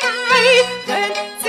Tay